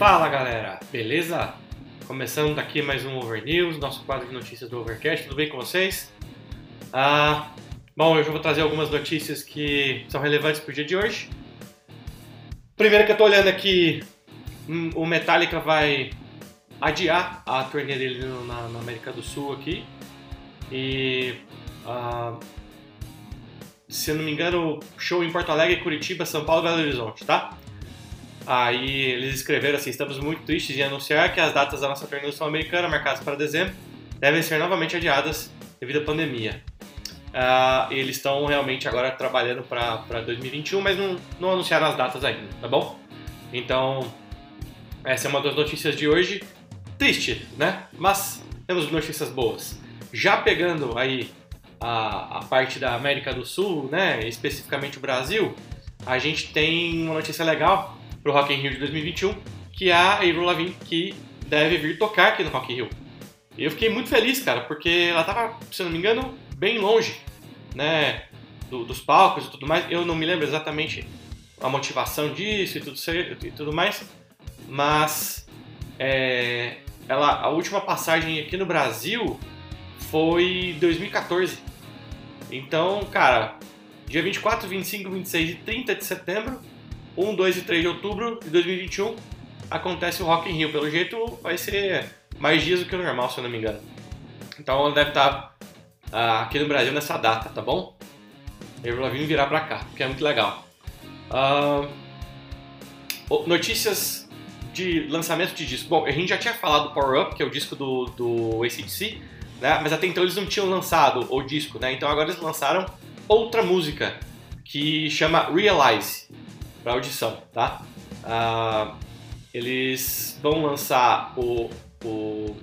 Fala galera, beleza? Começando aqui mais um Over News, nosso quadro de notícias do Overcast, tudo bem com vocês? Ah, bom, hoje eu vou trazer algumas notícias que são relevantes para o dia de hoje. Primeiro que eu tô olhando aqui, hum, o Metallica vai adiar a turnê dele na, na América do Sul aqui. E ah, se eu não me engano, show em Porto Alegre, Curitiba, São Paulo e Belo Horizonte, tá? Aí eles escreveram assim: estamos muito tristes em anunciar que as datas da nossa turnê sul-americana, marcadas para dezembro, devem ser novamente adiadas devido à pandemia. Uh, eles estão realmente agora trabalhando para 2021, mas não, não anunciaram as datas ainda, tá bom? Então, essa é uma das notícias de hoje. Triste, né? Mas temos notícias boas. Já pegando aí a, a parte da América do Sul, né? Especificamente o Brasil, a gente tem uma notícia legal pro Rock in Rio de 2021, que é a Avril Lavigne, que deve vir tocar aqui no Rock in Rio. E eu fiquei muito feliz, cara, porque ela tava, se não me engano, bem longe, né, do, dos palcos e tudo mais. Eu não me lembro exatamente a motivação disso e tudo, e tudo mais, mas é, ela, a última passagem aqui no Brasil foi 2014. Então, cara, dia 24, 25, 26 e 30 de setembro 1, 2 e 3 de outubro de 2021 acontece o Rock in Rio. Pelo jeito vai ser mais dias do que o normal, se eu não me engano. Então ela deve estar uh, aqui no Brasil nessa data, tá bom? Eu vou vir virar pra cá, porque é muito legal. Uh, notícias de lançamento de disco. Bom, a gente já tinha falado do Power Up, que é o disco do, do ACDC, né? mas até então eles não tinham lançado o disco, né? Então agora eles lançaram outra música que chama Realize para audição, tá? Ah, eles vão lançar o, o,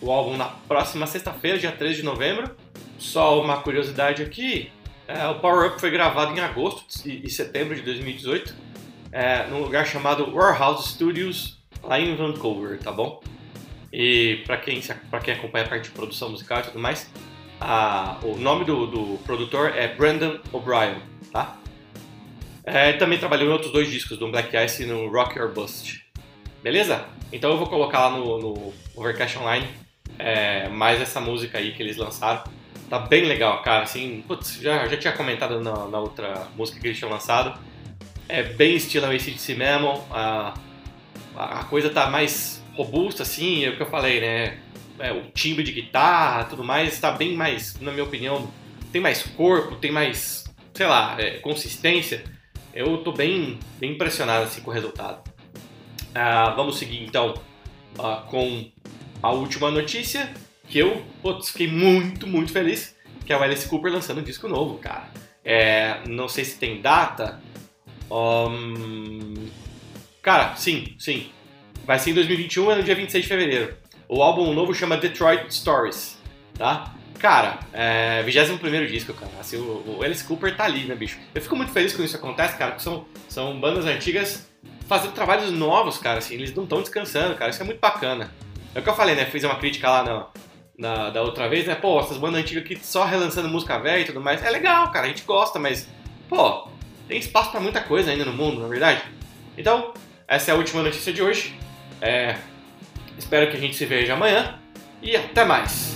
o álbum na próxima sexta-feira, dia 13 de novembro. Só uma curiosidade aqui, é, o Power Up foi gravado em agosto e setembro de 2018, é, num lugar chamado Warehouse Studios, lá em Vancouver, tá bom? E para quem, quem acompanha a parte de produção musical e tudo mais, a, o nome do, do produtor é Brandon O'Brien, tá? É, também trabalhou em outros dois discos, do Black Ice e no Rock or Bust. Beleza? Então eu vou colocar lá no, no Overcast Online é, mais essa música aí que eles lançaram. Tá bem legal, cara. Assim, putz, já, já tinha comentado na, na outra música que eles tinham lançado. É bem estilo ACDC mesmo. A, a coisa tá mais robusta, assim, é o que eu falei, né? É, o timbre de guitarra tudo mais tá bem mais, na minha opinião, tem mais corpo, tem mais, sei lá, é, consistência eu tô bem, bem impressionado assim, com o resultado. Uh, vamos seguir então uh, com a última notícia, que eu putz, fiquei muito, muito feliz, que é o Alice Cooper lançando um disco novo, cara. É, não sei se tem data. Um... Cara, sim, sim. Vai ser em 2021, é no dia 26 de fevereiro. O álbum novo chama Detroit Stories, tá? Cara, é, 21 disco, cara. Assim, o, o, Alice Cooper tá ali, né, bicho? Eu fico muito feliz quando isso acontece, cara, porque são, são bandas antigas fazendo trabalhos novos, cara, assim, eles não estão descansando, cara, isso é muito bacana. É o que eu falei, né? Fiz uma crítica lá na, na, da outra vez, né? Pô, essas bandas antigas aqui só relançando música velha e tudo mais. É legal, cara, a gente gosta, mas, pô, tem espaço para muita coisa ainda no mundo, na é verdade. Então, essa é a última notícia de hoje. É, espero que a gente se veja amanhã e até mais.